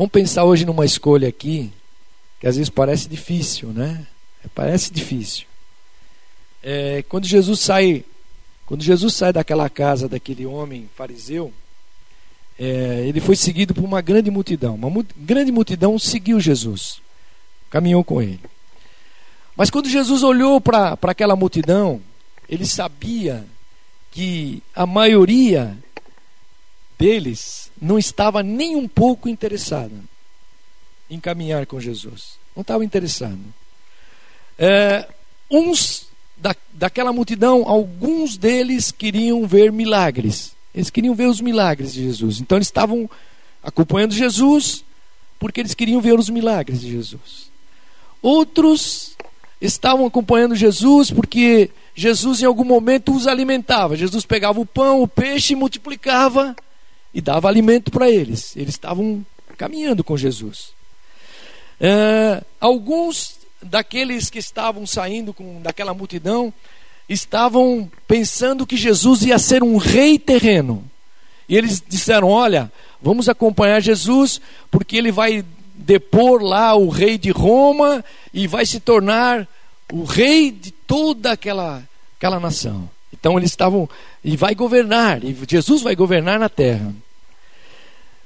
Vamos pensar hoje numa escolha aqui, que às vezes parece difícil, né? Parece difícil. É, quando Jesus sai, quando Jesus sai daquela casa daquele homem fariseu, é, ele foi seguido por uma grande multidão. Uma mu grande multidão seguiu Jesus, caminhou com ele. Mas quando Jesus olhou para aquela multidão, ele sabia que a maioria deles não estava nem um pouco interessada em caminhar com Jesus. Não estava interessado. É, uns da, daquela multidão, alguns deles queriam ver milagres. Eles queriam ver os milagres de Jesus. Então eles estavam acompanhando Jesus porque eles queriam ver os milagres de Jesus. Outros estavam acompanhando Jesus porque Jesus em algum momento os alimentava. Jesus pegava o pão, o peixe, multiplicava e dava alimento para eles. Eles estavam caminhando com Jesus. É, alguns daqueles que estavam saindo com, daquela multidão estavam pensando que Jesus ia ser um rei terreno. E eles disseram: Olha, vamos acompanhar Jesus, porque ele vai depor lá o rei de Roma e vai se tornar o rei de toda aquela, aquela nação. Então eles estavam, e vai governar, e Jesus vai governar na terra.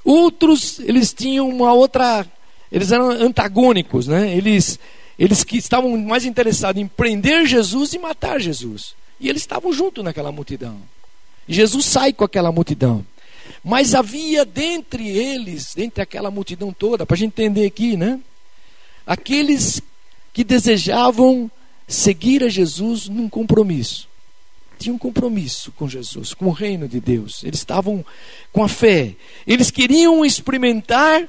Outros, eles tinham uma outra, eles eram antagônicos, né? Eles, eles que estavam mais interessados em prender Jesus e matar Jesus. E eles estavam junto naquela multidão. E Jesus sai com aquela multidão. Mas havia dentre eles, dentre aquela multidão toda, para a gente entender aqui, né? Aqueles que desejavam seguir a Jesus num compromisso. Tinham um compromisso com Jesus, com o reino de Deus. Eles estavam com a fé. Eles queriam experimentar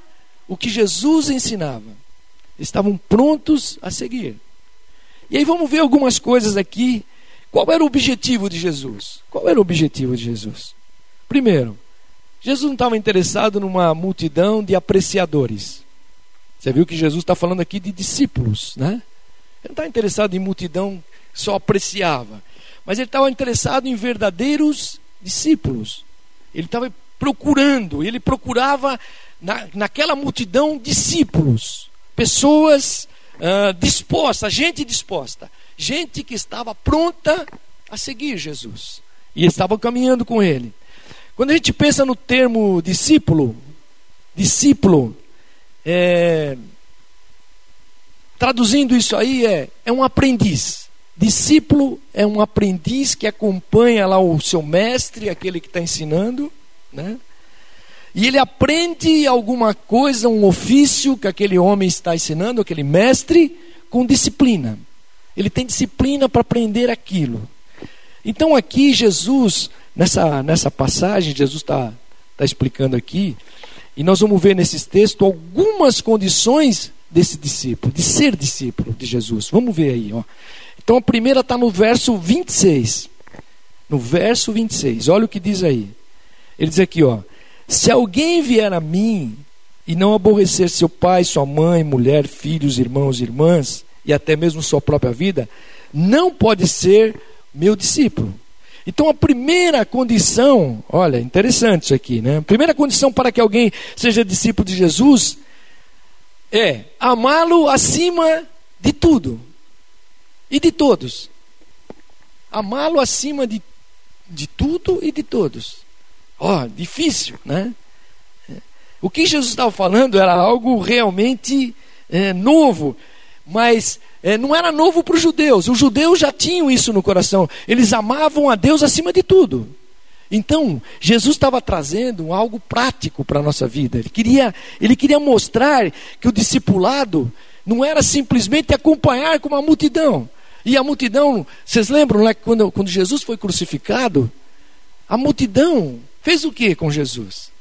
o que Jesus ensinava. Estavam prontos a seguir. E aí vamos ver algumas coisas aqui. Qual era o objetivo de Jesus? Qual era o objetivo de Jesus? Primeiro, Jesus não estava interessado numa multidão de apreciadores. Você viu que Jesus está falando aqui de discípulos, né? Ele não está interessado em multidão que só apreciava, mas ele estava interessado em verdadeiros discípulos. Ele estava procurando, ele procurava na, naquela multidão discípulos, pessoas uh, dispostas, gente disposta, gente que estava pronta a seguir Jesus e estava caminhando com ele. Quando a gente pensa no termo discípulo, discípulo, é, Traduzindo isso aí é, é um aprendiz. Discípulo é um aprendiz que acompanha lá o seu mestre, aquele que está ensinando, né? E ele aprende alguma coisa, um ofício que aquele homem está ensinando, aquele mestre, com disciplina. Ele tem disciplina para aprender aquilo. Então aqui Jesus, nessa, nessa passagem, Jesus está tá explicando aqui, e nós vamos ver nesses textos algumas condições desse discípulo, de ser discípulo de Jesus. Vamos ver aí. Ó. Então a primeira está no verso 26. No verso 26, olha o que diz aí. Ele diz aqui, ó: Se alguém vier a mim e não aborrecer seu pai, sua mãe, mulher, filhos, irmãos, irmãs e até mesmo sua própria vida, não pode ser meu discípulo. Então a primeira condição, olha, interessante isso aqui, né? A primeira condição para que alguém seja discípulo de Jesus é amá-lo acima de tudo e de todos. Amá-lo acima de, de tudo e de todos. Ó, oh, difícil, né? O que Jesus estava falando era algo realmente é, novo, mas é, não era novo para os judeus. Os judeus já tinham isso no coração. Eles amavam a Deus acima de tudo. Então, Jesus estava trazendo algo prático para a nossa vida. Ele queria, ele queria mostrar que o discipulado não era simplesmente acompanhar com uma multidão. E a multidão, vocês lembram né, quando, quando Jesus foi crucificado? A multidão fez o que com Jesus?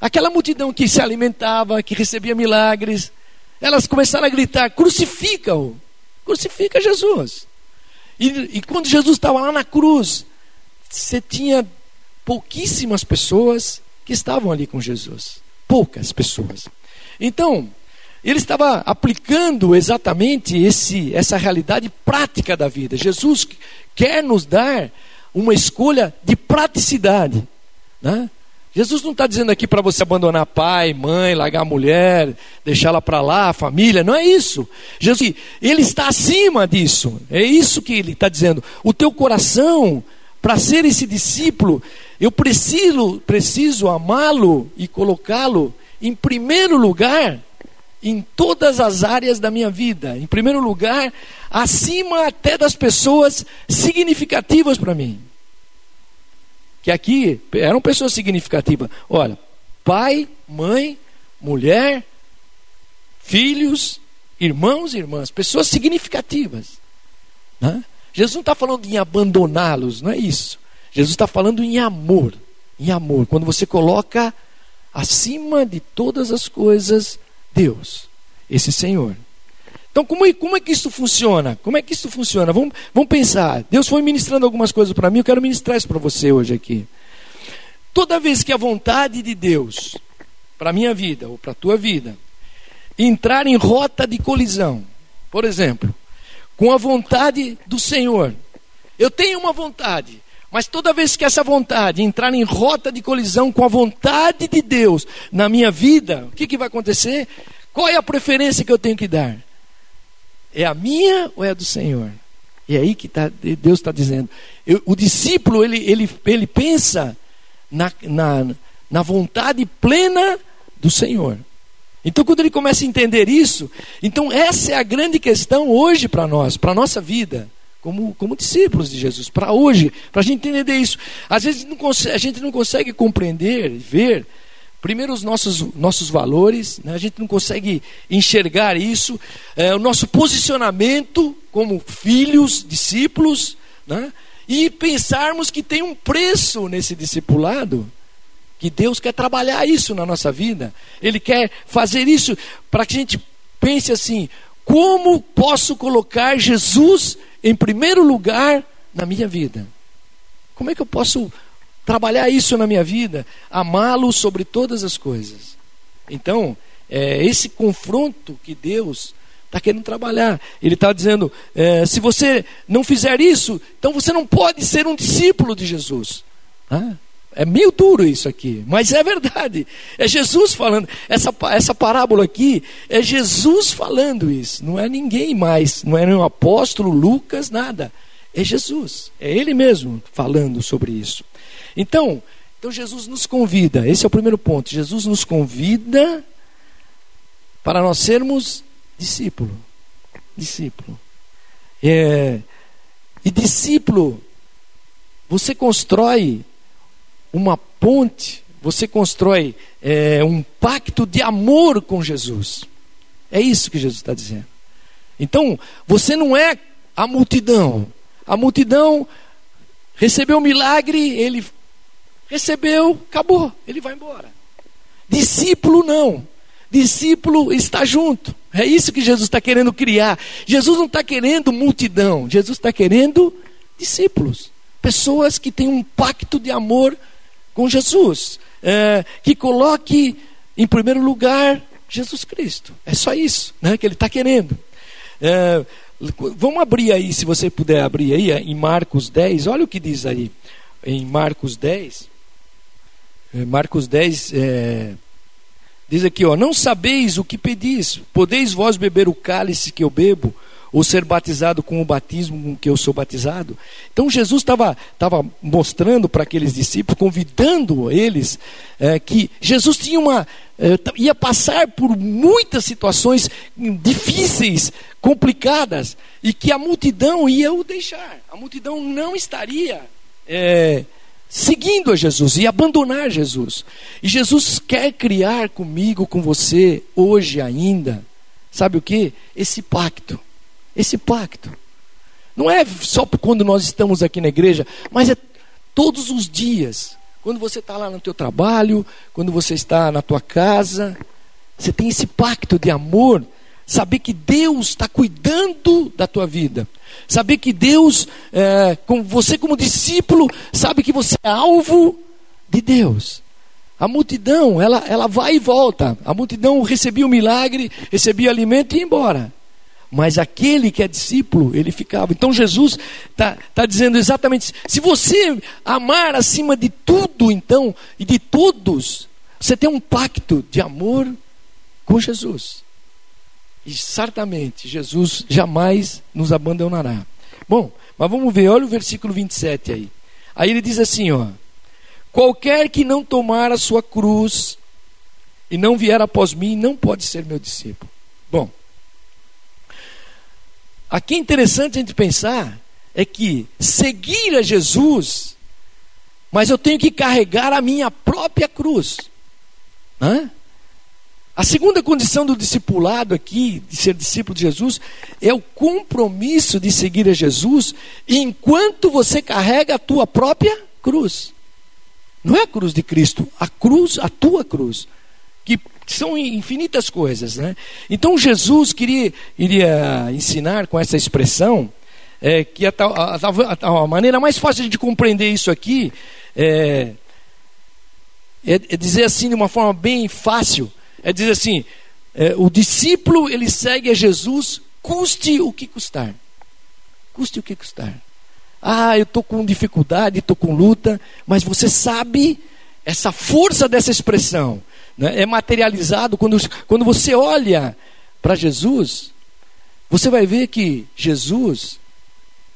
Aquela multidão que se alimentava, que recebia milagres, elas começaram a gritar: crucifica-o, crucifica Jesus. E, e quando Jesus estava lá na cruz, você tinha pouquíssimas pessoas que estavam ali com Jesus. Poucas pessoas. Então, ele estava aplicando exatamente esse, essa realidade prática da vida. Jesus quer nos dar uma escolha de praticidade. Né? Jesus não está dizendo aqui para você abandonar pai, mãe, largar a mulher, deixá-la para lá, a família, não é isso. Jesus, ele está acima disso, é isso que ele está dizendo. O teu coração, para ser esse discípulo, eu preciso, preciso amá-lo e colocá-lo em primeiro lugar em todas as áreas da minha vida. Em primeiro lugar, acima até das pessoas significativas para mim que aqui eram pessoas significativas. Olha, pai, mãe, mulher, filhos, irmãos e irmãs, pessoas significativas. Né? Jesus não está falando em abandoná-los, não é isso. Jesus está falando em amor, em amor. Quando você coloca acima de todas as coisas Deus, esse Senhor. Então, como é, como é que isso funciona? Como é que isso funciona? Vamos, vamos pensar. Deus foi ministrando algumas coisas para mim, eu quero ministrar isso para você hoje aqui. Toda vez que a vontade de Deus para a minha vida ou para a tua vida entrar em rota de colisão, por exemplo, com a vontade do Senhor, eu tenho uma vontade, mas toda vez que essa vontade entrar em rota de colisão com a vontade de Deus na minha vida, o que, que vai acontecer? Qual é a preferência que eu tenho que dar? É a minha ou é a do Senhor? E é aí que tá, Deus está dizendo. Eu, o discípulo, ele, ele, ele pensa na, na, na vontade plena do Senhor. Então, quando ele começa a entender isso, então essa é a grande questão hoje para nós, para a nossa vida, como, como discípulos de Jesus, para hoje, para a gente entender isso. Às vezes não consegue, a gente não consegue compreender, ver Primeiro, os nossos, nossos valores, né? a gente não consegue enxergar isso, é, o nosso posicionamento como filhos, discípulos, né? e pensarmos que tem um preço nesse discipulado, que Deus quer trabalhar isso na nossa vida, Ele quer fazer isso para que a gente pense assim: como posso colocar Jesus em primeiro lugar na minha vida? Como é que eu posso trabalhar isso na minha vida, amá-lo sobre todas as coisas. Então, é esse confronto que Deus está querendo trabalhar. Ele está dizendo: é, se você não fizer isso, então você não pode ser um discípulo de Jesus. Ah, é meio duro isso aqui, mas é verdade. É Jesus falando. Essa, essa parábola aqui é Jesus falando isso. Não é ninguém mais. Não é nenhum apóstolo, Lucas, nada. É Jesus. É Ele mesmo falando sobre isso. Então, então Jesus nos convida, esse é o primeiro ponto. Jesus nos convida para nós sermos discípulo. Discípulo. É, e discípulo, você constrói uma ponte, você constrói é, um pacto de amor com Jesus. É isso que Jesus está dizendo. Então, você não é a multidão. A multidão recebeu o milagre, ele recebeu, acabou, ele vai embora. Discípulo não. Discípulo está junto. É isso que Jesus está querendo criar. Jesus não está querendo multidão, Jesus está querendo discípulos. Pessoas que têm um pacto de amor com Jesus. É, que coloque em primeiro lugar Jesus Cristo. É só isso né, que ele está querendo. É, vamos abrir aí, se você puder abrir aí, em Marcos 10. Olha o que diz aí. Em Marcos 10. É, Marcos 10 é, diz aqui: ó, Não sabeis o que pedis, podeis vós beber o cálice que eu bebo, ou ser batizado com o batismo com que eu sou batizado? Então Jesus estava mostrando para aqueles discípulos, convidando eles, é, que Jesus tinha uma, é, ia passar por muitas situações difíceis, complicadas, e que a multidão ia o deixar, a multidão não estaria. É, seguindo a Jesus e abandonar Jesus. E Jesus quer criar comigo, com você, hoje ainda, sabe o que? Esse pacto. Esse pacto. Não é só quando nós estamos aqui na igreja, mas é todos os dias. Quando você está lá no teu trabalho, quando você está na tua casa, você tem esse pacto de amor saber que Deus está cuidando da tua vida, saber que Deus, é, com você como discípulo, sabe que você é alvo de Deus. A multidão, ela, ela vai e volta. A multidão recebia o milagre, recebia alimento e ia embora. Mas aquele que é discípulo, ele ficava. Então Jesus está tá dizendo exatamente isso. Se você amar acima de tudo, então, e de todos, você tem um pacto de amor com Jesus. E certamente Jesus jamais nos abandonará. Bom, mas vamos ver, olha o versículo 27 aí. Aí ele diz assim, ó: Qualquer que não tomar a sua cruz e não vier após mim, não pode ser meu discípulo. Bom, aqui é interessante a gente pensar é que seguir a Jesus, mas eu tenho que carregar a minha própria cruz. Hã? A segunda condição do discipulado aqui, de ser discípulo de Jesus, é o compromisso de seguir a Jesus enquanto você carrega a tua própria cruz. Não é a cruz de Cristo, a cruz, a tua cruz. Que são infinitas coisas, né? Então Jesus queria iria ensinar com essa expressão é, que a, a, a, a, maneira mais fácil de compreender isso aqui é, é, é dizer assim de uma forma bem fácil é dizer assim: é, o discípulo ele segue a Jesus, custe o que custar. Custe o que custar. Ah, eu estou com dificuldade, estou com luta, mas você sabe essa força dessa expressão né, é materializado quando, quando você olha para Jesus. Você vai ver que Jesus,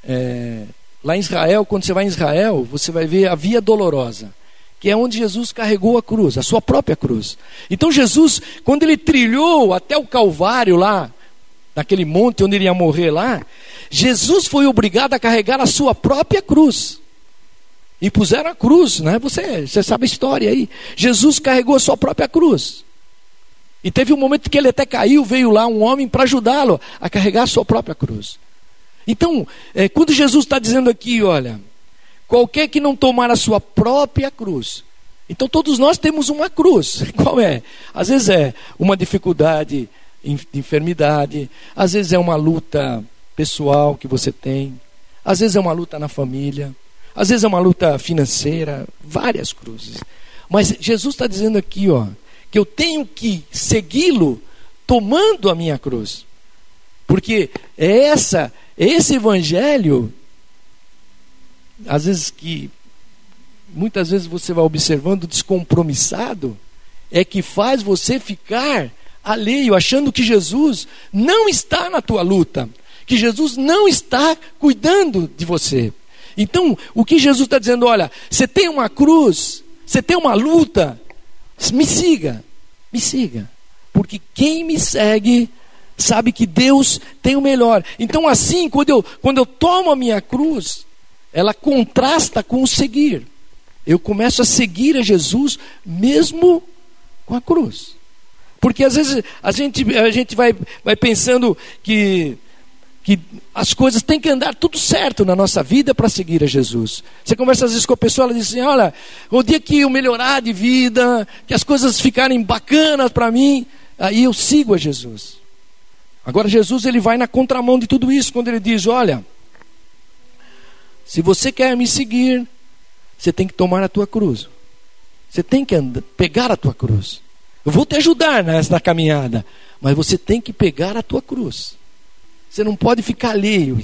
é, lá em Israel, quando você vai em Israel, você vai ver a via dolorosa que é onde Jesus carregou a cruz, a sua própria cruz. Então Jesus, quando ele trilhou até o Calvário lá, naquele monte onde ele ia morrer lá, Jesus foi obrigado a carregar a sua própria cruz. E puseram a cruz, né? Você, você sabe a história aí. Jesus carregou a sua própria cruz. E teve um momento que ele até caiu, veio lá um homem para ajudá-lo a carregar a sua própria cruz. Então, é, quando Jesus está dizendo aqui, olha, Qualquer que não tomar a sua própria cruz. Então todos nós temos uma cruz. Qual é? Às vezes é uma dificuldade de enfermidade, às vezes é uma luta pessoal que você tem, às vezes é uma luta na família, às vezes é uma luta financeira, várias cruzes. Mas Jesus está dizendo aqui, ó, que eu tenho que segui-lo tomando a minha cruz. Porque é essa, esse evangelho às vezes que muitas vezes você vai observando descompromissado, é que faz você ficar alheio, achando que Jesus não está na tua luta, que Jesus não está cuidando de você. Então, o que Jesus está dizendo, olha, você tem uma cruz, você tem uma luta, me siga, me siga, porque quem me segue sabe que Deus tem o melhor. Então, assim, quando eu, quando eu tomo a minha cruz, ela contrasta com o seguir. Eu começo a seguir a Jesus mesmo com a cruz. Porque às vezes a gente, a gente vai, vai pensando que, que as coisas têm que andar tudo certo na nossa vida para seguir a Jesus. Você conversa às vezes com a pessoa, ela diz assim: Olha, o dia que eu melhorar de vida, que as coisas ficarem bacanas para mim, aí eu sigo a Jesus. Agora, Jesus ele vai na contramão de tudo isso, quando ele diz: Olha se você quer me seguir, você tem que tomar a tua cruz. Você tem que andar, pegar a tua cruz. Eu vou te ajudar nessa caminhada, mas você tem que pegar a tua cruz. Você não pode ficar alheio.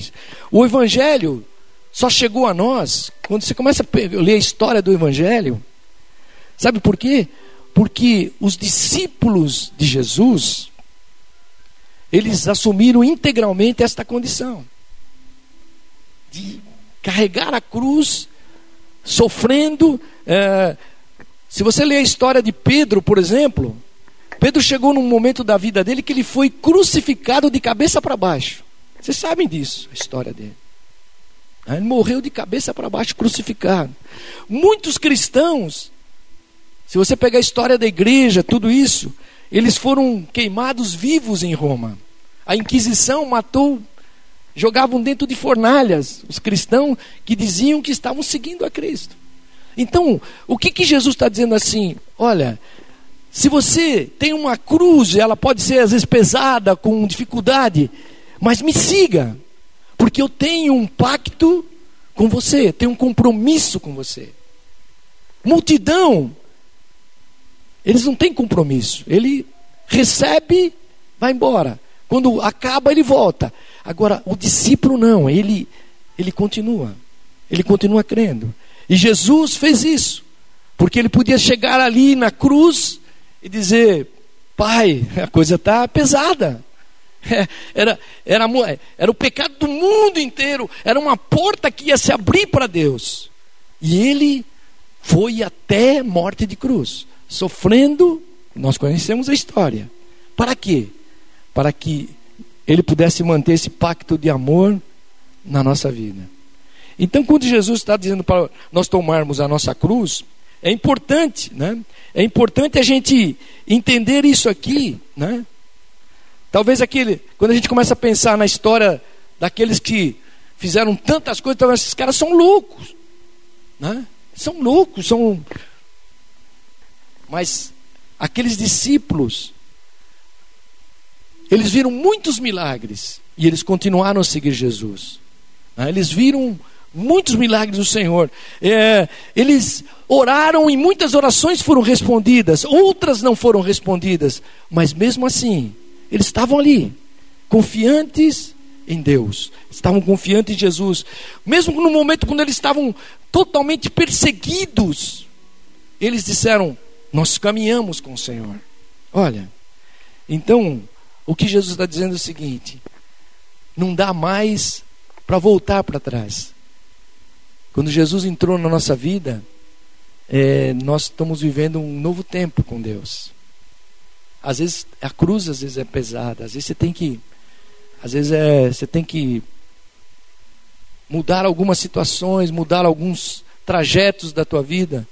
O Evangelho só chegou a nós quando você começa a ler a história do Evangelho. Sabe por quê? Porque os discípulos de Jesus, eles assumiram integralmente esta condição de carregar a cruz, sofrendo. É, se você ler a história de Pedro, por exemplo, Pedro chegou num momento da vida dele que ele foi crucificado de cabeça para baixo. Vocês sabem disso, a história dele. Ele morreu de cabeça para baixo, crucificado. Muitos cristãos, se você pegar a história da igreja, tudo isso, eles foram queimados vivos em Roma. A Inquisição matou jogavam dentro de fornalhas os cristãos que diziam que estavam seguindo a Cristo. Então, o que, que Jesus está dizendo assim? Olha, se você tem uma cruz, ela pode ser às vezes pesada, com dificuldade, mas me siga, porque eu tenho um pacto com você, tenho um compromisso com você. Multidão, eles não têm compromisso, ele recebe, vai embora. Quando acaba, ele volta. Agora, o discípulo não, ele, ele continua. Ele continua crendo. E Jesus fez isso. Porque ele podia chegar ali na cruz e dizer: Pai, a coisa está pesada. É, era, era, era o pecado do mundo inteiro. Era uma porta que ia se abrir para Deus. E ele foi até morte de cruz, sofrendo. Nós conhecemos a história. Para quê? Para que ele pudesse manter esse pacto de amor na nossa vida. Então, quando Jesus está dizendo para nós tomarmos a nossa cruz, é importante, né? É importante a gente entender isso aqui, né? Talvez aquele, quando a gente começa a pensar na história daqueles que fizeram tantas coisas, então esses caras são loucos, né? São loucos, são. Mas aqueles discípulos, eles viram muitos milagres e eles continuaram a seguir Jesus. Né? Eles viram muitos milagres do Senhor. É, eles oraram e muitas orações foram respondidas, outras não foram respondidas, mas mesmo assim, eles estavam ali, confiantes em Deus, estavam confiantes em Jesus, mesmo no momento quando eles estavam totalmente perseguidos, eles disseram: Nós caminhamos com o Senhor. Olha, então, o que Jesus está dizendo é o seguinte: não dá mais para voltar para trás. Quando Jesus entrou na nossa vida, é, nós estamos vivendo um novo tempo com Deus. Às vezes a cruz às vezes é pesada, às vezes você tem que, às vezes é, você tem que mudar algumas situações, mudar alguns trajetos da tua vida,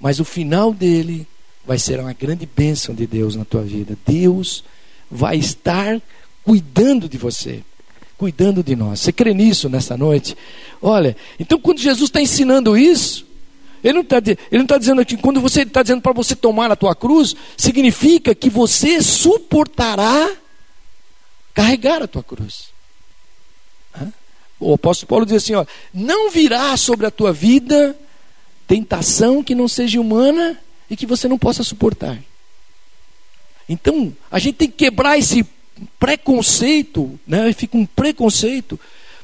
mas o final dele vai ser uma grande bênção de Deus na tua vida. Deus vai estar cuidando de você cuidando de nós. Você crê nisso nessa noite? Olha, então quando Jesus está ensinando isso, ele não está tá dizendo que quando você está dizendo para você tomar a tua cruz, significa que você suportará carregar a tua cruz. O apóstolo Paulo diz assim: ó, não virá sobre a tua vida tentação que não seja humana e que você não possa suportar. Então, a gente tem que quebrar esse preconceito, né? Fica um preconceito.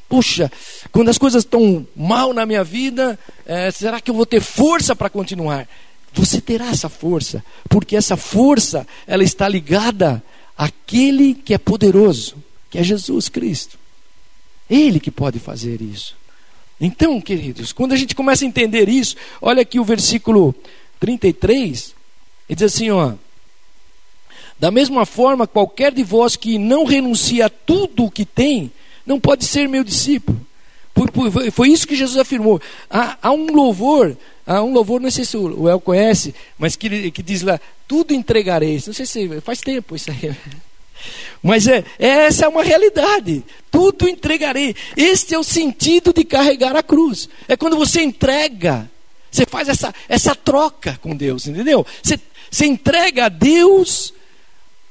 Puxa, quando as coisas estão mal na minha vida, é, será que eu vou ter força para continuar? Você terá essa força, porque essa força ela está ligada àquele que é poderoso, que é Jesus Cristo. Ele que pode fazer isso. Então, queridos, quando a gente começa a entender isso, olha aqui o versículo 33, ele diz assim, ó: da mesma forma, qualquer de vós que não renuncia a tudo o que tem, não pode ser meu discípulo. Foi isso que Jesus afirmou. Há, há um louvor, há um louvor, não sei se o El conhece, mas que, que diz lá: tudo entregareis. Não sei se faz tempo isso aí. Mas é, essa é uma realidade. Tudo entregarei. Este é o sentido de carregar a cruz. É quando você entrega, você faz essa, essa troca com Deus, entendeu? Você, você entrega a Deus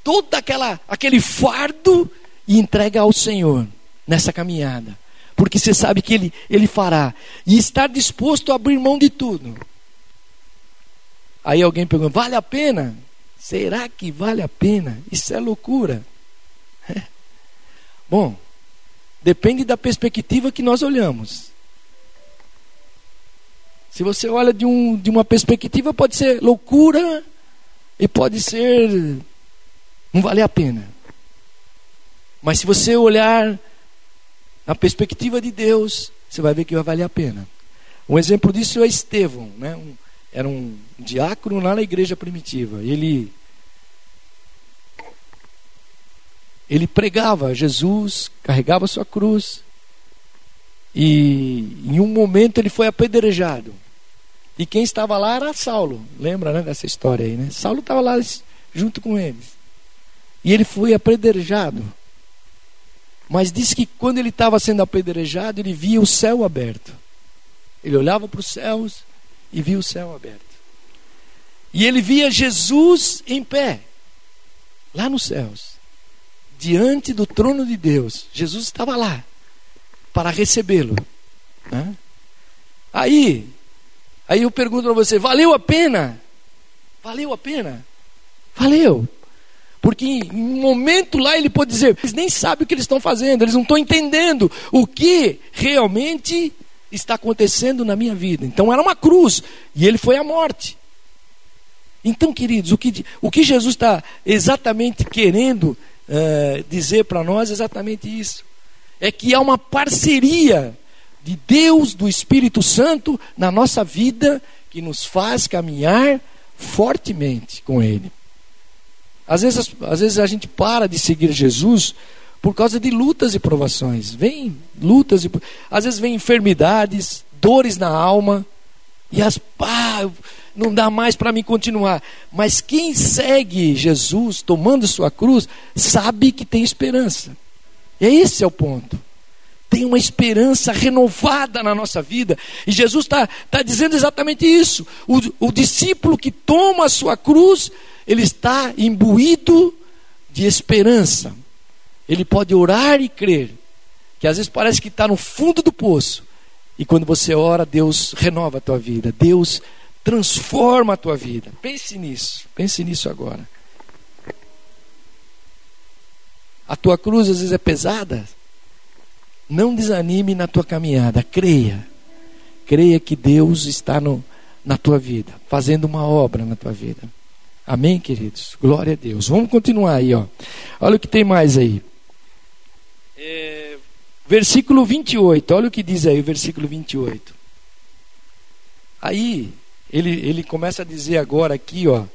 todo aquela, aquele fardo e entrega ao Senhor nessa caminhada. Porque você sabe que Ele, Ele fará. E estar disposto a abrir mão de tudo. Aí alguém pergunta: vale a pena? Será que vale a pena? Isso é loucura. É. Bom, depende da perspectiva que nós olhamos. Se você olha de, um, de uma perspectiva, pode ser loucura e pode ser não vale a pena. Mas se você olhar na perspectiva de Deus, você vai ver que vai valer a pena. Um exemplo disso é Estevão, né? Um, era um diácono lá na igreja primitiva. Ele ele pregava Jesus, carregava sua cruz. E em um momento ele foi apedrejado. E quem estava lá era Saulo. Lembra né, dessa história aí, né? Saulo estava lá junto com eles. E ele foi apedrejado. Mas disse que quando ele estava sendo apedrejado, ele via o céu aberto. Ele olhava para os céus e via o céu aberto. E ele via Jesus em pé, lá nos céus, diante do trono de Deus. Jesus estava lá para recebê-lo. Né? Aí, aí eu pergunto para você: valeu a pena? Valeu a pena? Valeu. Porque em um momento lá ele pode dizer: eles nem sabem o que eles estão fazendo, eles não estão entendendo o que realmente está acontecendo na minha vida. Então era uma cruz e ele foi à morte. Então, queridos, o que, o que Jesus está exatamente querendo uh, dizer para nós é exatamente isso: é que há uma parceria de Deus, do Espírito Santo na nossa vida que nos faz caminhar fortemente com Ele. Às vezes, às vezes a gente para de seguir Jesus por causa de lutas e provações. Vem lutas e às vezes vem enfermidades, dores na alma e as pá, não dá mais para mim continuar. Mas quem segue Jesus tomando sua cruz sabe que tem esperança. E esse é o ponto. Tem uma esperança renovada na nossa vida. E Jesus está tá dizendo exatamente isso. O, o discípulo que toma a sua cruz, ele está imbuído de esperança. Ele pode orar e crer. Que às vezes parece que está no fundo do poço. E quando você ora, Deus renova a tua vida. Deus transforma a tua vida. Pense nisso. Pense nisso agora. A tua cruz às vezes é pesada. Não desanime na tua caminhada. Creia. Creia que Deus está no, na tua vida, fazendo uma obra na tua vida. Amém, queridos? Glória a Deus. Vamos continuar aí, ó. Olha o que tem mais aí. É, versículo 28. Olha o que diz aí o versículo 28. Aí, ele, ele começa a dizer agora aqui, ó.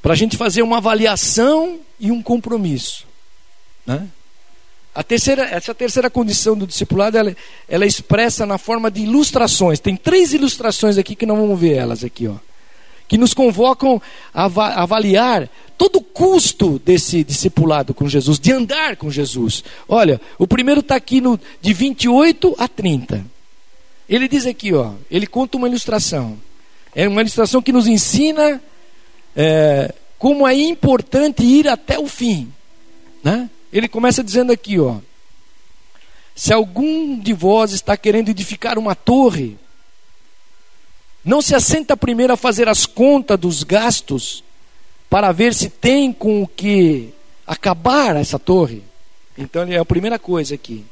Para a gente fazer uma avaliação e um compromisso. Né? A terceira, essa terceira condição do discipulado, ela, ela é expressa na forma de ilustrações. Tem três ilustrações aqui que não vamos ver elas aqui, ó. Que nos convocam a avaliar todo o custo desse discipulado com Jesus, de andar com Jesus. Olha, o primeiro está aqui no, de 28 a 30. Ele diz aqui, ó, ele conta uma ilustração. É uma ilustração que nos ensina é, como é importante ir até o fim. Né? Ele começa dizendo aqui, ó. Se algum de vós está querendo edificar uma torre, não se assenta primeiro a fazer as contas dos gastos para ver se tem com o que acabar essa torre. Então é a primeira coisa aqui.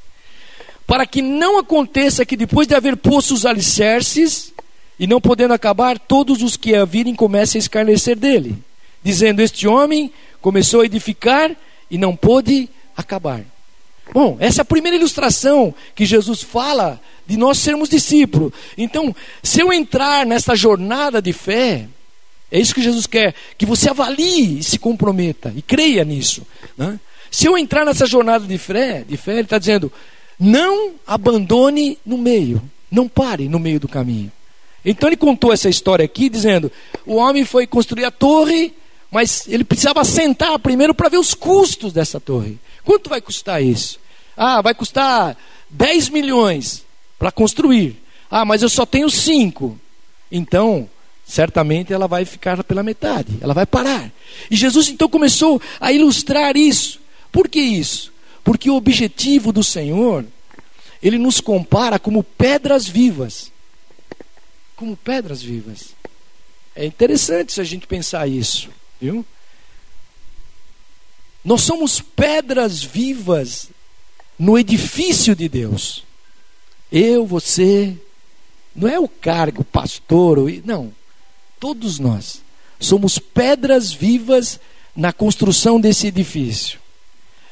Para que não aconteça que depois de haver posto os alicerces, e não podendo acabar, todos os que a virem comecem a escarnecer dele, dizendo: Este homem começou a edificar e não pôde acabar. Bom, essa é a primeira ilustração que Jesus fala de nós sermos discípulos. Então, se eu entrar nessa jornada de fé, é isso que Jesus quer, que você avalie e se comprometa e creia nisso. Né? Se eu entrar nessa jornada de fé, de fé, ele está dizendo: não abandone no meio, não pare no meio do caminho. Então ele contou essa história aqui, dizendo: o homem foi construir a torre, mas ele precisava sentar primeiro para ver os custos dessa torre. Quanto vai custar isso? Ah, vai custar 10 milhões para construir. Ah, mas eu só tenho 5. Então, certamente ela vai ficar pela metade, ela vai parar. E Jesus então começou a ilustrar isso. Por que isso? Porque o objetivo do Senhor, ele nos compara como pedras vivas como pedras vivas. É interessante se a gente pensar isso, viu? Nós somos pedras vivas no edifício de Deus. Eu, você, não é o cargo, pastor, não. Todos nós somos pedras vivas na construção desse edifício.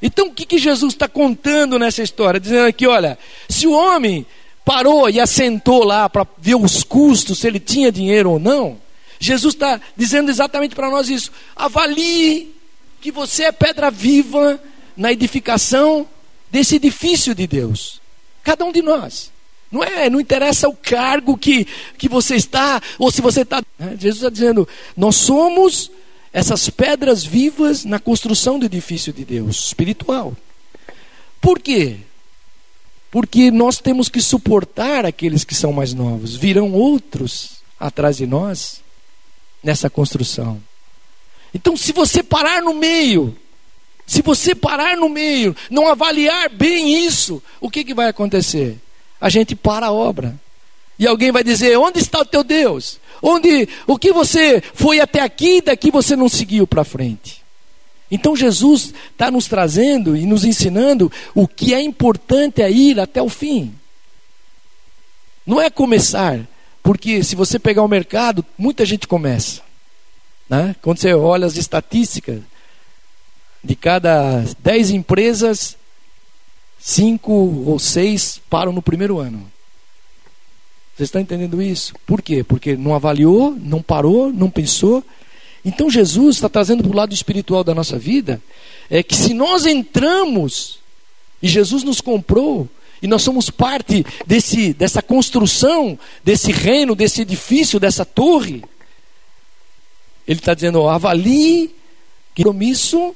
Então, o que, que Jesus está contando nessa história? Dizendo aqui: olha, se o homem parou e assentou lá para ver os custos, se ele tinha dinheiro ou não, Jesus está dizendo exatamente para nós isso. Avalie que você é pedra viva na edificação desse edifício de Deus. Cada um de nós. Não é, não interessa o cargo que, que você está, ou se você está. Né? Jesus está dizendo: nós somos essas pedras vivas na construção do edifício de Deus espiritual. Por quê? porque nós temos que suportar aqueles que são mais novos. Virão outros atrás de nós nessa construção. Então, se você parar no meio, se você parar no meio, não avaliar bem isso, o que, que vai acontecer? A gente para a obra. E alguém vai dizer: Onde está o teu Deus? Onde o que você foi até aqui, daqui você não seguiu para frente. Então Jesus está nos trazendo e nos ensinando o que é importante é ir até o fim. Não é começar, porque se você pegar o mercado, muita gente começa. Né? Quando você olha as estatísticas, de cada dez empresas, cinco ou seis param no primeiro ano. Você está entendendo isso? Por quê? Porque não avaliou, não parou, não pensou. Então Jesus está trazendo para o lado espiritual da nossa vida, é que se nós entramos, e Jesus nos comprou, e nós somos parte desse, dessa construção, desse reino, desse edifício, dessa torre, ele está dizendo: ó, avalie que compromisso,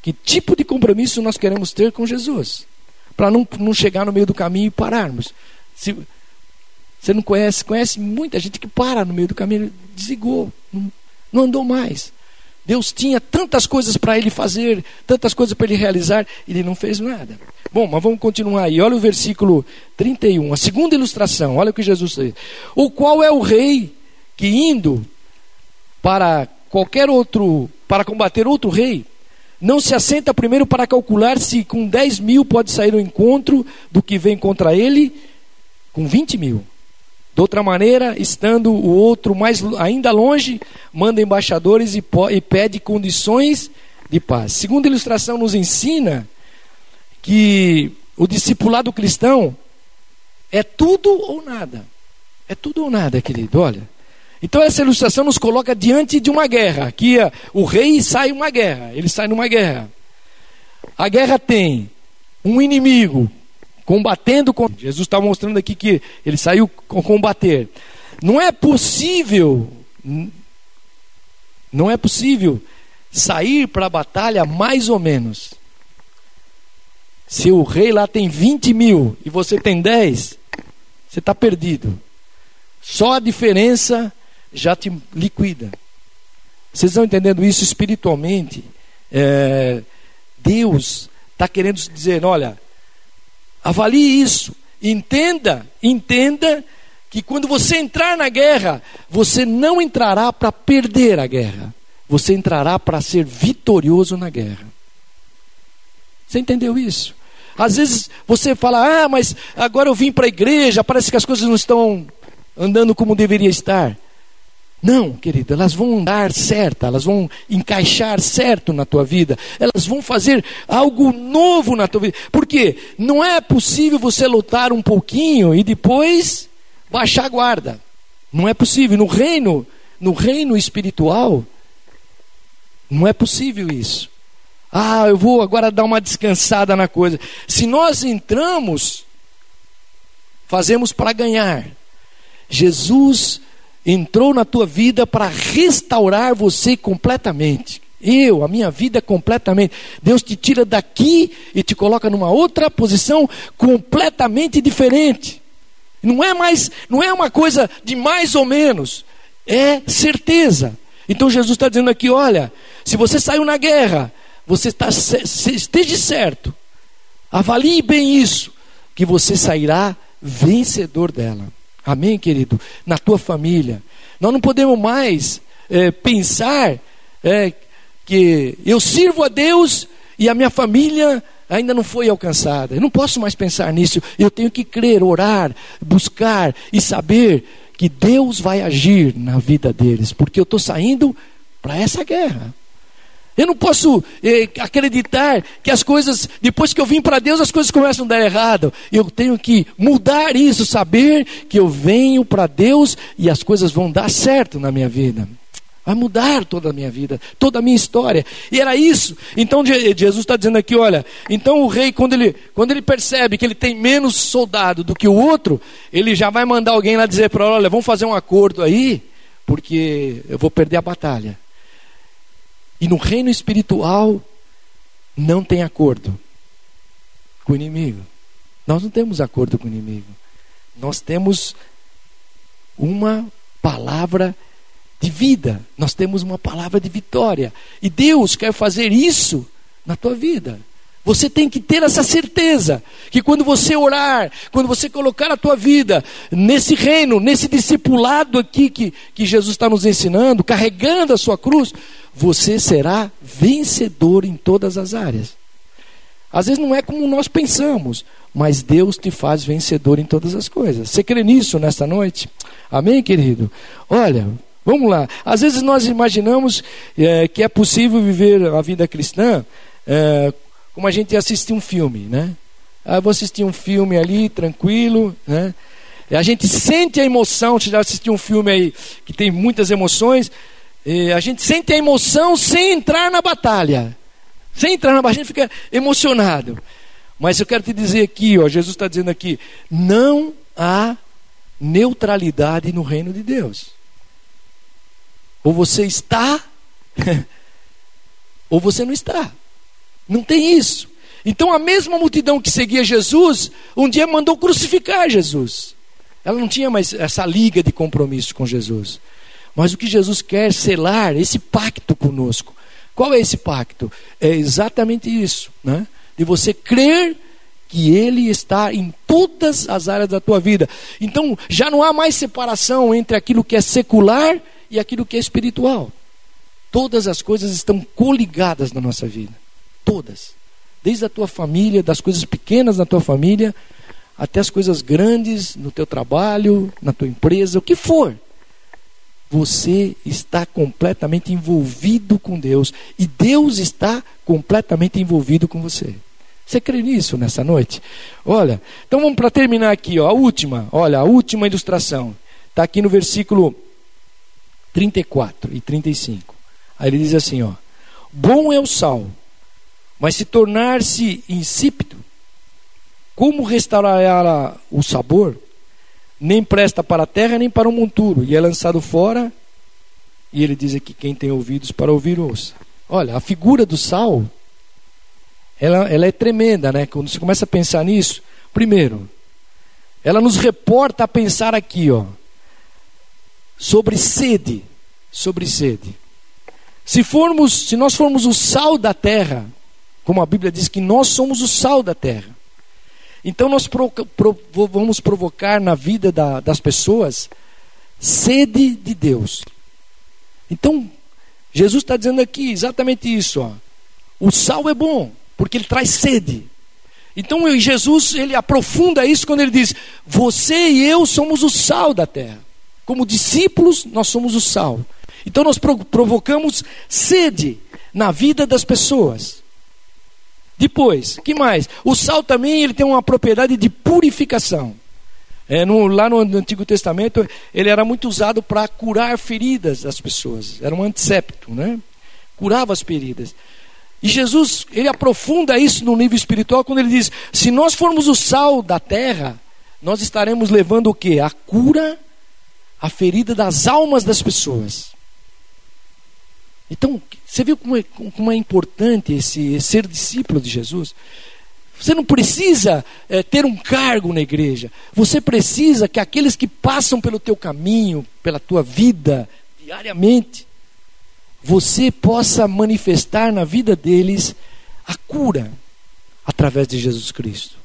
que tipo de compromisso nós queremos ter com Jesus, para não, não chegar no meio do caminho e pararmos. Se, você não conhece, conhece muita gente que para no meio do caminho, desligou, não, não andou mais. Deus tinha tantas coisas para ele fazer, tantas coisas para ele realizar, ele não fez nada. Bom, mas vamos continuar aí. Olha o versículo 31, a segunda ilustração. Olha o que Jesus diz. O qual é o rei que indo para qualquer outro, para combater outro rei, não se assenta primeiro para calcular se com 10 mil pode sair o encontro do que vem contra ele com 20 mil. De outra maneira, estando o outro mais ainda longe, manda embaixadores e, e pede condições de paz. Segunda ilustração nos ensina que o discipulado cristão é tudo ou nada. É tudo ou nada, querido. Olha. Então essa ilustração nos coloca diante de uma guerra. Aqui o rei sai uma guerra. Ele sai numa guerra. A guerra tem um inimigo combatendo com Jesus está mostrando aqui que ele saiu combater. Não é possível, não é possível sair para a batalha mais ou menos. Se o rei lá tem 20 mil e você tem 10, você está perdido. Só a diferença já te liquida. Vocês estão entendendo isso espiritualmente? É, Deus está querendo dizer: olha, Avalie isso. Entenda, entenda que quando você entrar na guerra, você não entrará para perder a guerra. Você entrará para ser vitorioso na guerra. Você entendeu isso? Às vezes você fala: "Ah, mas agora eu vim para a igreja, parece que as coisas não estão andando como deveria estar". Não, querido, elas vão dar certo, elas vão encaixar certo na tua vida, elas vão fazer algo novo na tua vida. Porque não é possível você lutar um pouquinho e depois baixar a guarda. Não é possível. No reino, no reino espiritual, não é possível isso. Ah, eu vou agora dar uma descansada na coisa. Se nós entramos, fazemos para ganhar. Jesus entrou na tua vida para restaurar você completamente. Eu, a minha vida completamente. Deus te tira daqui e te coloca numa outra posição completamente diferente. Não é mais, não é uma coisa de mais ou menos, é certeza. Então Jesus está dizendo aqui: olha, se você saiu na guerra, você está, esteja certo, avalie bem isso, que você sairá vencedor dela. Amém, querido? Na tua família. Nós não podemos mais é, pensar é, que eu sirvo a Deus e a minha família ainda não foi alcançada. Eu não posso mais pensar nisso. Eu tenho que crer, orar, buscar e saber que Deus vai agir na vida deles, porque eu estou saindo para essa guerra. Eu não posso eh, acreditar que as coisas, depois que eu vim para Deus, as coisas começam a dar errado. Eu tenho que mudar isso, saber que eu venho para Deus e as coisas vão dar certo na minha vida. Vai mudar toda a minha vida, toda a minha história. E era isso. Então Jesus está dizendo aqui: olha, então o rei, quando ele, quando ele percebe que ele tem menos soldado do que o outro, ele já vai mandar alguém lá dizer para ele: olha, vamos fazer um acordo aí, porque eu vou perder a batalha. E no reino espiritual não tem acordo com o inimigo. Nós não temos acordo com o inimigo. Nós temos uma palavra de vida. Nós temos uma palavra de vitória. E Deus quer fazer isso na tua vida. Você tem que ter essa certeza que quando você orar, quando você colocar a tua vida nesse reino, nesse discipulado aqui que, que Jesus está nos ensinando, carregando a sua cruz, você será vencedor em todas as áreas. Às vezes não é como nós pensamos, mas Deus te faz vencedor em todas as coisas. Você crê nisso nesta noite? Amém, querido? Olha, vamos lá. Às vezes nós imaginamos é, que é possível viver a vida cristã é, como a gente assistir um filme, né? Ah, vou assistir um filme ali, tranquilo, né? E a gente sente a emoção, você já assistiu um filme aí que tem muitas emoções, a gente sente a emoção sem entrar na batalha. Sem entrar na batalha, a gente fica emocionado. Mas eu quero te dizer aqui, ó, Jesus está dizendo aqui, não há neutralidade no reino de Deus. Ou você está, ou você não está. Não tem isso. Então a mesma multidão que seguia Jesus, um dia mandou crucificar Jesus. Ela não tinha mais essa liga de compromisso com Jesus. Mas o que Jesus quer selar, esse pacto conosco. Qual é esse pacto? É exatamente isso, né? De você crer que Ele está em todas as áreas da tua vida. Então já não há mais separação entre aquilo que é secular e aquilo que é espiritual. Todas as coisas estão coligadas na nossa vida. Todas. Desde a tua família, das coisas pequenas na tua família, até as coisas grandes no teu trabalho, na tua empresa, o que for. Você está completamente envolvido com Deus e Deus está completamente envolvido com você. Você crê nisso nessa noite? Olha, então vamos para terminar aqui, ó, a última, olha, a última ilustração. Está aqui no versículo 34 e 35. Aí ele diz assim, ó: Bom é o sal mas se tornar-se insípido, como restaurará o sabor? Nem presta para a terra, nem para o monturo, e é lançado fora. E ele diz aqui: quem tem ouvidos para ouvir, ouça. Olha, a figura do sal, ela, ela é tremenda, né? Quando você começa a pensar nisso, primeiro, ela nos reporta a pensar aqui, ó, sobre sede, sobre sede. Se formos, se nós formos o sal da terra, como a Bíblia diz que nós somos o sal da terra. Então nós pro, pro, vamos provocar na vida da, das pessoas sede de Deus. Então, Jesus está dizendo aqui exatamente isso. Ó. O sal é bom, porque ele traz sede. Então Jesus ele aprofunda isso quando ele diz: Você e eu somos o sal da terra. Como discípulos, nós somos o sal. Então nós provocamos sede na vida das pessoas. Depois, que mais? O sal também ele tem uma propriedade de purificação. É, no, lá no Antigo Testamento, ele era muito usado para curar feridas das pessoas. Era um antisséptico, né? Curava as feridas. E Jesus, ele aprofunda isso no nível espiritual quando ele diz: se nós formos o sal da terra, nós estaremos levando o que? A cura, a ferida das almas das pessoas. Então, você viu como é, como é importante esse ser discípulo de Jesus? Você não precisa é, ter um cargo na igreja. Você precisa que aqueles que passam pelo teu caminho, pela tua vida, diariamente, você possa manifestar na vida deles a cura através de Jesus Cristo.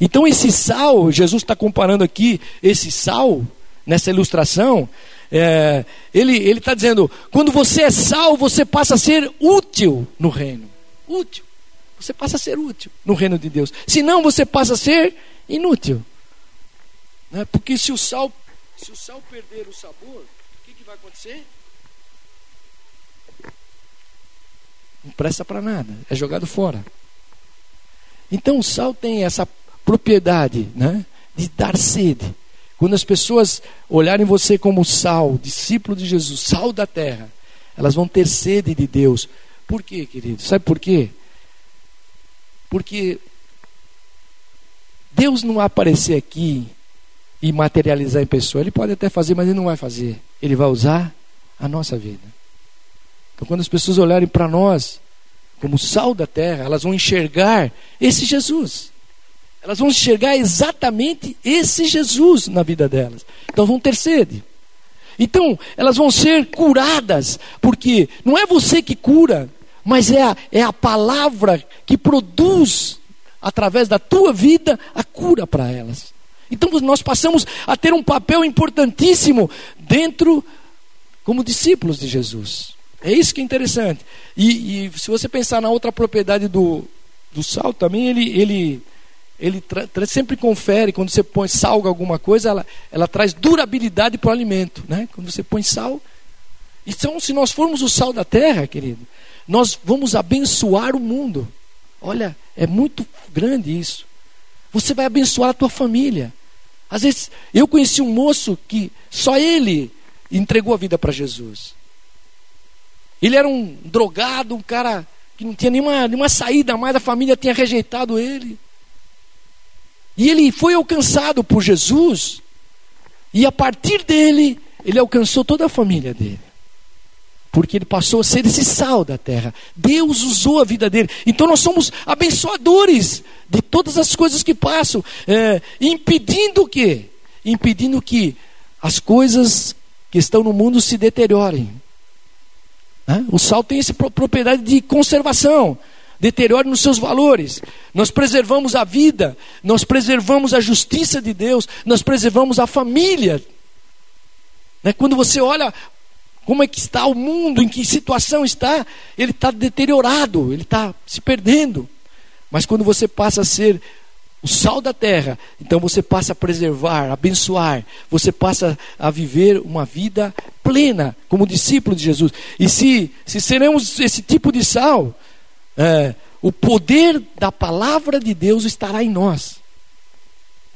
Então, esse sal, Jesus está comparando aqui esse sal, nessa ilustração, é, ele está dizendo: quando você é sal, você passa a ser útil no reino. Útil. Você passa a ser útil no reino de Deus. Senão, você passa a ser inútil. Né? Porque se o sal, se o sal perder o sabor, o que, que vai acontecer? Não presta para nada, é jogado fora. Então o sal tem essa propriedade né, de dar sede. Quando as pessoas olharem você como sal, discípulo de Jesus, sal da terra, elas vão ter sede de Deus. Por quê, querido? Sabe por quê? Porque Deus não vai aparecer aqui e materializar em pessoa. Ele pode até fazer, mas ele não vai fazer. Ele vai usar a nossa vida. Então, quando as pessoas olharem para nós como sal da terra, elas vão enxergar esse Jesus. Elas vão enxergar exatamente esse Jesus na vida delas. Então vão ter sede. Então, elas vão ser curadas, porque não é você que cura, mas é a, é a palavra que produz, através da tua vida, a cura para elas. Então nós passamos a ter um papel importantíssimo dentro, como discípulos de Jesus. É isso que é interessante. E, e se você pensar na outra propriedade do, do sal também, ele, ele, ele sempre confere, quando você põe salga alguma coisa, ela, ela traz durabilidade para o alimento. Né? Quando você põe sal. Então, se nós formos o sal da terra, querido, nós vamos abençoar o mundo. Olha, é muito grande isso. Você vai abençoar a tua família. Às vezes, eu conheci um moço que só ele entregou a vida para Jesus. Ele era um drogado, um cara que não tinha nenhuma, nenhuma saída mais, a família tinha rejeitado ele. E ele foi alcançado por Jesus, e a partir dele, ele alcançou toda a família dele. Porque ele passou a ser esse sal da terra. Deus usou a vida dele. Então nós somos abençoadores de todas as coisas que passam, é, impedindo o quê? Impedindo que as coisas que estão no mundo se deteriorem. Né? O sal tem essa propriedade de conservação, deterioro nos seus valores. Nós preservamos a vida, nós preservamos a justiça de Deus, nós preservamos a família. Né? Quando você olha como é que está o mundo, em que situação está, ele está deteriorado, ele está se perdendo. Mas quando você passa a ser o sal da terra, então você passa a preservar, abençoar, você passa a viver uma vida plena como discípulo de Jesus. E se, se seremos esse tipo de sal, é, o poder da palavra de Deus estará em nós.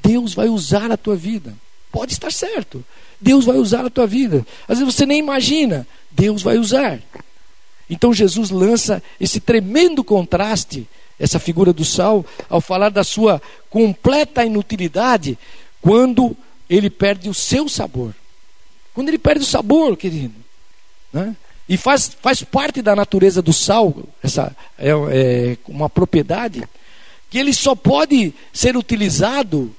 Deus vai usar a tua vida. Pode estar certo. Deus vai usar a tua vida. Às vezes você nem imagina, Deus vai usar. Então Jesus lança esse tremendo contraste essa figura do sal, ao falar da sua completa inutilidade, quando ele perde o seu sabor. Quando ele perde o sabor, querido. Né? E faz, faz parte da natureza do sal, essa é, é uma propriedade, que ele só pode ser utilizado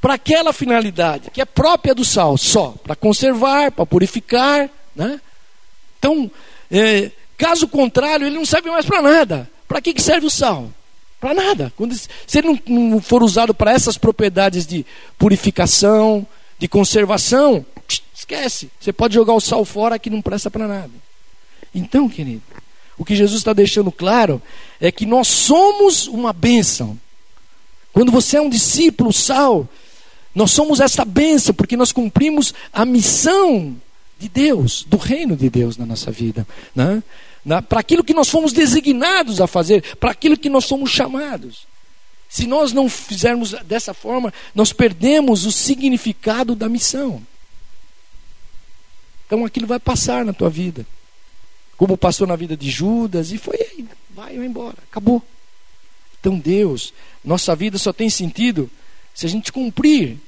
para aquela finalidade, que é própria do sal, só, para conservar, para purificar. Né? Então, é, caso contrário, ele não serve mais para nada. Para que, que serve o sal? Para nada. Quando, se ele não, não for usado para essas propriedades de purificação, de conservação, esquece. Você pode jogar o sal fora que não presta para nada. Então, querido, o que Jesus está deixando claro é que nós somos uma bênção. Quando você é um discípulo, sal, nós somos essa bênção porque nós cumprimos a missão de Deus, do reino de Deus na nossa vida. Né? para aquilo que nós fomos designados a fazer, para aquilo que nós somos chamados. Se nós não fizermos dessa forma, nós perdemos o significado da missão. Então aquilo vai passar na tua vida. Como passou na vida de Judas, e foi aí, vai, vai embora, acabou. Então Deus, nossa vida só tem sentido se a gente cumprir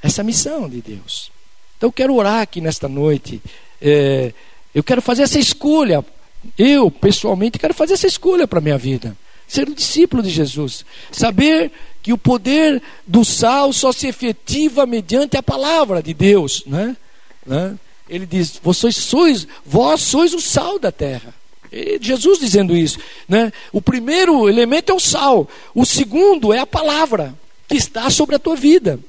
essa missão de Deus. Então eu quero orar aqui nesta noite. É, eu quero fazer essa escolha eu, pessoalmente, quero fazer essa escolha para a minha vida. Ser um discípulo de Jesus. Saber que o poder do sal só se efetiva mediante a palavra de Deus. Né? Né? Ele diz: Vocês sois, vós sois o sal da terra. Jesus dizendo isso. Né? O primeiro elemento é o sal. O segundo é a palavra que está sobre a tua vida.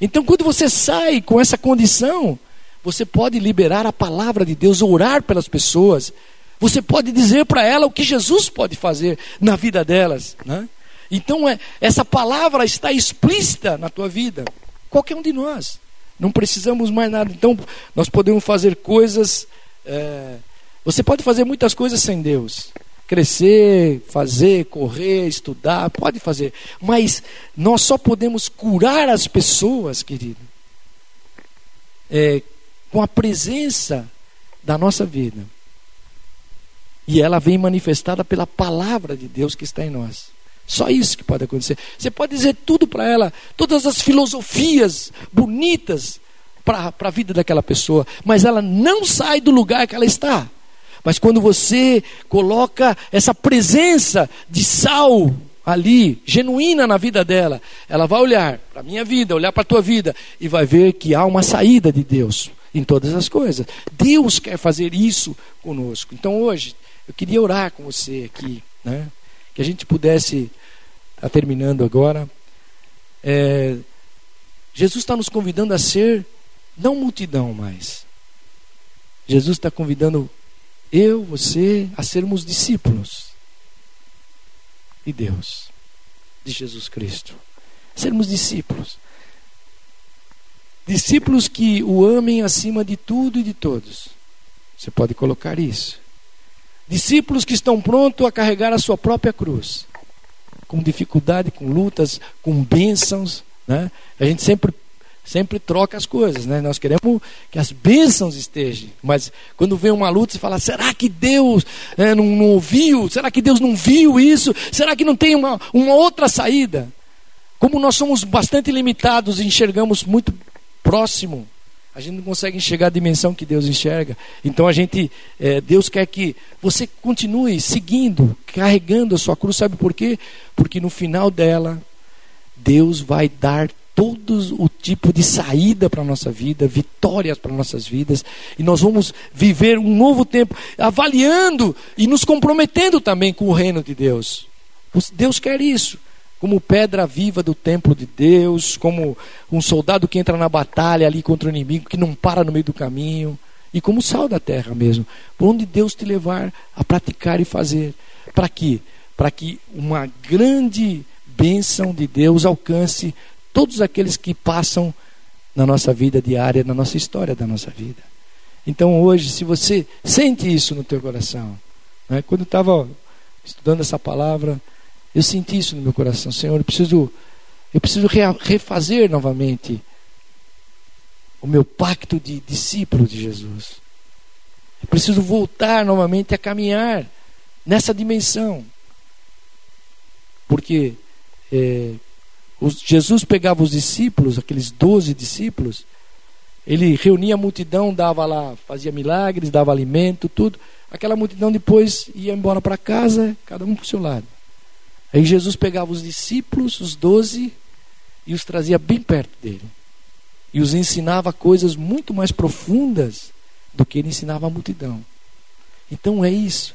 Então, quando você sai com essa condição, você pode liberar a palavra de Deus, orar pelas pessoas, você pode dizer para ela o que Jesus pode fazer na vida delas. Né? Então, é, essa palavra está explícita na tua vida. Qualquer um de nós. Não precisamos mais nada. Então, nós podemos fazer coisas. É, você pode fazer muitas coisas sem Deus. Crescer, fazer, correr, estudar, pode fazer. Mas nós só podemos curar as pessoas, querido, é, com a presença da nossa vida. E ela vem manifestada pela palavra de Deus que está em nós. Só isso que pode acontecer. Você pode dizer tudo para ela, todas as filosofias bonitas para a vida daquela pessoa, mas ela não sai do lugar que ela está. Mas quando você coloca essa presença de sal ali, genuína na vida dela, ela vai olhar para a minha vida, olhar para a tua vida e vai ver que há uma saída de Deus em todas as coisas. Deus quer fazer isso conosco. Então hoje eu queria orar com você aqui, né? Que a gente pudesse, tá terminando agora. É, Jesus está nos convidando a ser não multidão mais. Jesus está convidando eu, você, a sermos discípulos de Deus, de Jesus Cristo. Sermos discípulos. Discípulos que o amem acima de tudo e de todos. Você pode colocar isso. Discípulos que estão prontos a carregar a sua própria cruz, com dificuldade, com lutas, com bênçãos. Né? A gente sempre sempre troca as coisas, né? Nós queremos que as bênçãos estejam, mas quando vem uma luta, você fala: será que Deus é, não, não, ouviu? Será que Deus não viu isso? Será que não tem uma, uma outra saída? Como nós somos bastante limitados e enxergamos muito próximo, a gente não consegue enxergar a dimensão que Deus enxerga. Então a gente, é, Deus quer que você continue seguindo, carregando a sua cruz. Sabe por quê? Porque no final dela, Deus vai dar todos o tipo de saída para a nossa vida, vitórias para nossas vidas, e nós vamos viver um novo tempo, avaliando e nos comprometendo também com o reino de Deus. Deus quer isso, como pedra viva do templo de Deus, como um soldado que entra na batalha ali contra o inimigo, que não para no meio do caminho, e como sal da terra mesmo, por onde Deus te levar a praticar e fazer. Para quê? Para que uma grande bênção de Deus alcance todos aqueles que passam na nossa vida diária, na nossa história da nossa vida. Então hoje, se você sente isso no teu coração, né? quando eu estava estudando essa palavra, eu senti isso no meu coração, Senhor, eu preciso, eu preciso refazer novamente o meu pacto de discípulo de Jesus. Eu preciso voltar novamente a caminhar nessa dimensão, porque é, os, Jesus pegava os discípulos, aqueles doze discípulos, ele reunia a multidão, dava lá, fazia milagres, dava alimento, tudo. Aquela multidão depois ia embora para casa, cada um para o seu lado. Aí Jesus pegava os discípulos, os doze, e os trazia bem perto dele. E os ensinava coisas muito mais profundas do que ele ensinava a multidão. Então é isso.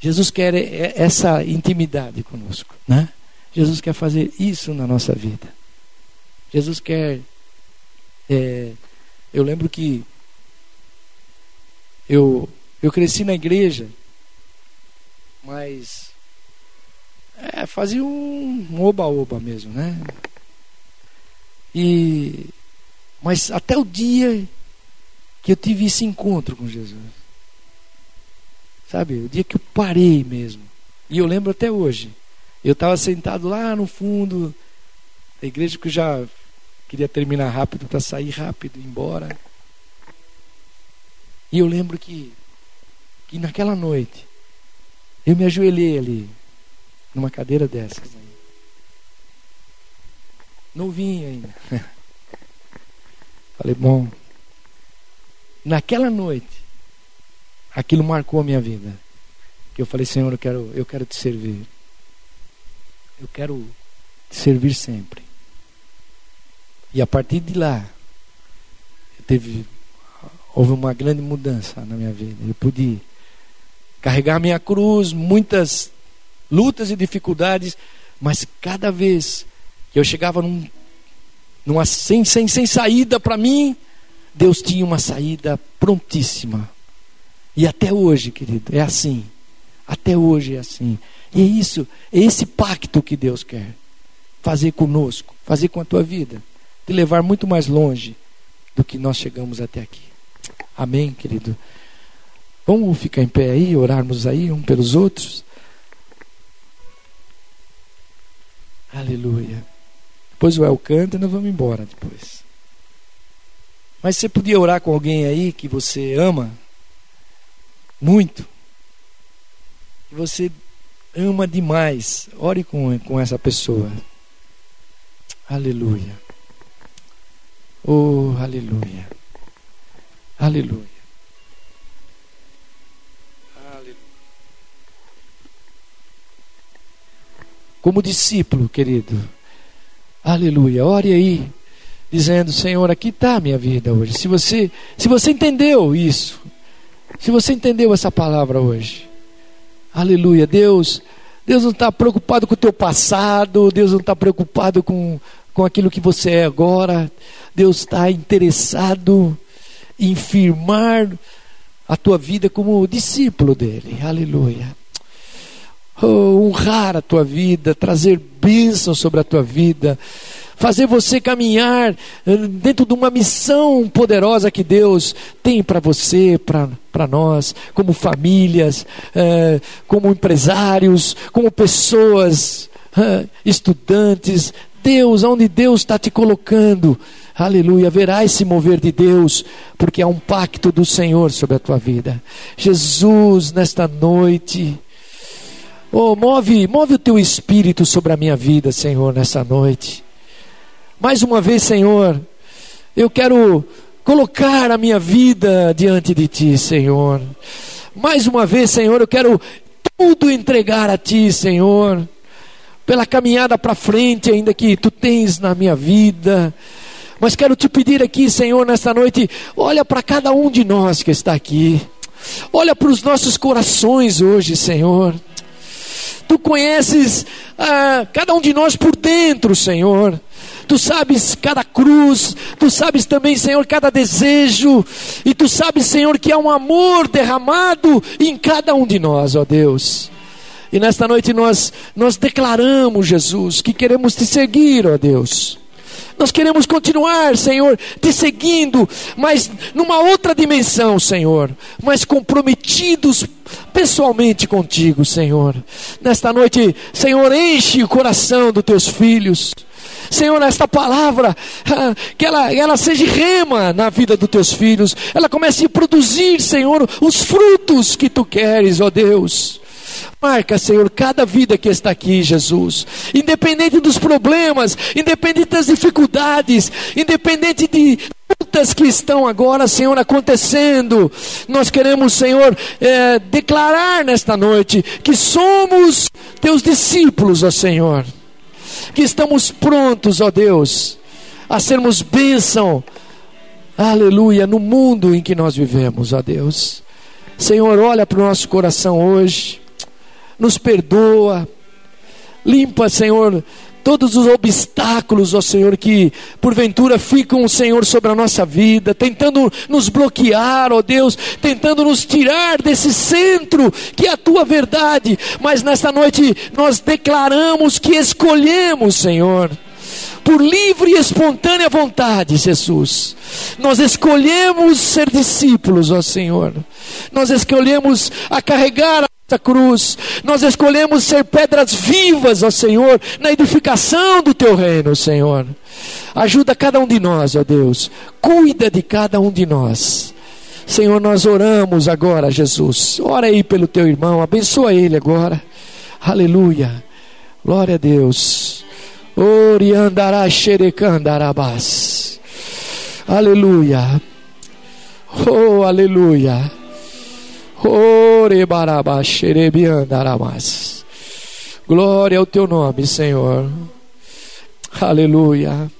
Jesus quer essa intimidade conosco, né? Jesus quer fazer isso na nossa vida. Jesus quer. É, eu lembro que eu, eu cresci na igreja, mas é, fazia um oba-oba mesmo, né? E, mas até o dia que eu tive esse encontro com Jesus. Sabe, o dia que eu parei mesmo. E eu lembro até hoje. Eu estava sentado lá no fundo da igreja que eu já queria terminar rápido para sair rápido, ir embora. E eu lembro que, que naquela noite eu me ajoelhei ali, numa cadeira dessas. Novinho ainda. Falei, bom, naquela noite, aquilo marcou a minha vida. Que eu falei, Senhor, eu quero, eu quero te servir eu quero te servir sempre. E a partir de lá, teve, houve uma grande mudança na minha vida. Eu pude carregar minha cruz, muitas lutas e dificuldades, mas cada vez que eu chegava num, numa sem, sem, sem saída para mim, Deus tinha uma saída prontíssima. E até hoje, querido, é assim. Até hoje é assim. E é isso, é esse pacto que Deus quer fazer conosco, fazer com a tua vida, te levar muito mais longe do que nós chegamos até aqui. Amém, querido? Vamos ficar em pé aí, orarmos aí um pelos outros. Aleluia. Depois o El canta e nós vamos embora depois. Mas você podia orar com alguém aí que você ama muito. Que você ama demais. Ore com, com essa pessoa. Aleluia. Oh, aleluia. Aleluia. Aleluia. Como discípulo, querido. Aleluia. Ore aí, dizendo: Senhor, aqui está a minha vida hoje. Se você, se você entendeu isso, se você entendeu essa palavra hoje, Aleluia. Deus, Deus não está preocupado com o teu passado, Deus não está preocupado com, com aquilo que você é agora. Deus está interessado em firmar a tua vida como discípulo dele. Aleluia. Oh, honrar a tua vida, trazer bênção sobre a tua vida, fazer você caminhar eh, dentro de uma missão poderosa que Deus tem para você, para nós, como famílias, eh, como empresários, como pessoas, estudantes. Deus, onde Deus está te colocando, aleluia, verá esse mover de Deus, porque há um pacto do Senhor sobre a tua vida. Jesus, nesta noite, Oh, move, move o teu espírito sobre a minha vida, Senhor, nessa noite. Mais uma vez, Senhor, eu quero colocar a minha vida diante de Ti, Senhor. Mais uma vez, Senhor, eu quero tudo entregar a Ti, Senhor. Pela caminhada para frente, ainda que Tu tens na minha vida. Mas quero te pedir aqui, Senhor, nesta noite, olha para cada um de nós que está aqui. Olha para os nossos corações hoje, Senhor. Tu conheces ah, cada um de nós por dentro, Senhor. Tu sabes cada cruz, tu sabes também, Senhor, cada desejo, e tu sabes, Senhor, que há um amor derramado em cada um de nós, ó Deus. E nesta noite nós nós declaramos, Jesus, que queremos te seguir, ó Deus. Nós queremos continuar, Senhor, te seguindo, mas numa outra dimensão, Senhor, mas comprometidos pessoalmente contigo, Senhor. Nesta noite, Senhor, enche o coração dos teus filhos. Senhor, esta palavra, ah, que ela, ela seja rema na vida dos teus filhos, ela comece a produzir, Senhor, os frutos que tu queres, ó Deus. Marca, Senhor, cada vida que está aqui, Jesus. Independente dos problemas, independente das dificuldades, independente de lutas que estão agora, Senhor, acontecendo. Nós queremos, Senhor, é, declarar nesta noite que somos teus discípulos, ó Senhor. Que estamos prontos, ó Deus, a sermos bênção, aleluia, no mundo em que nós vivemos, ó Deus. Senhor, olha para o nosso coração hoje nos perdoa, limpa, Senhor, todos os obstáculos, ó Senhor, que porventura ficam, Senhor, sobre a nossa vida, tentando nos bloquear, ó Deus, tentando nos tirar desse centro que é a tua verdade, mas nesta noite nós declaramos que escolhemos, Senhor, por livre e espontânea vontade, Jesus. Nós escolhemos ser discípulos, ó Senhor. Nós escolhemos a carregar esta cruz. Nós escolhemos ser pedras vivas, ó Senhor, na edificação do teu reino, Senhor. Ajuda cada um de nós, ó Deus. Cuida de cada um de nós. Senhor, nós oramos agora, Jesus. Ora aí pelo teu irmão, abençoa ele agora. Aleluia. Glória a Deus. Oriandará xerecandarabás. Aleluia. Oh, aleluia. Glória ao teu nome, Senhor. Aleluia.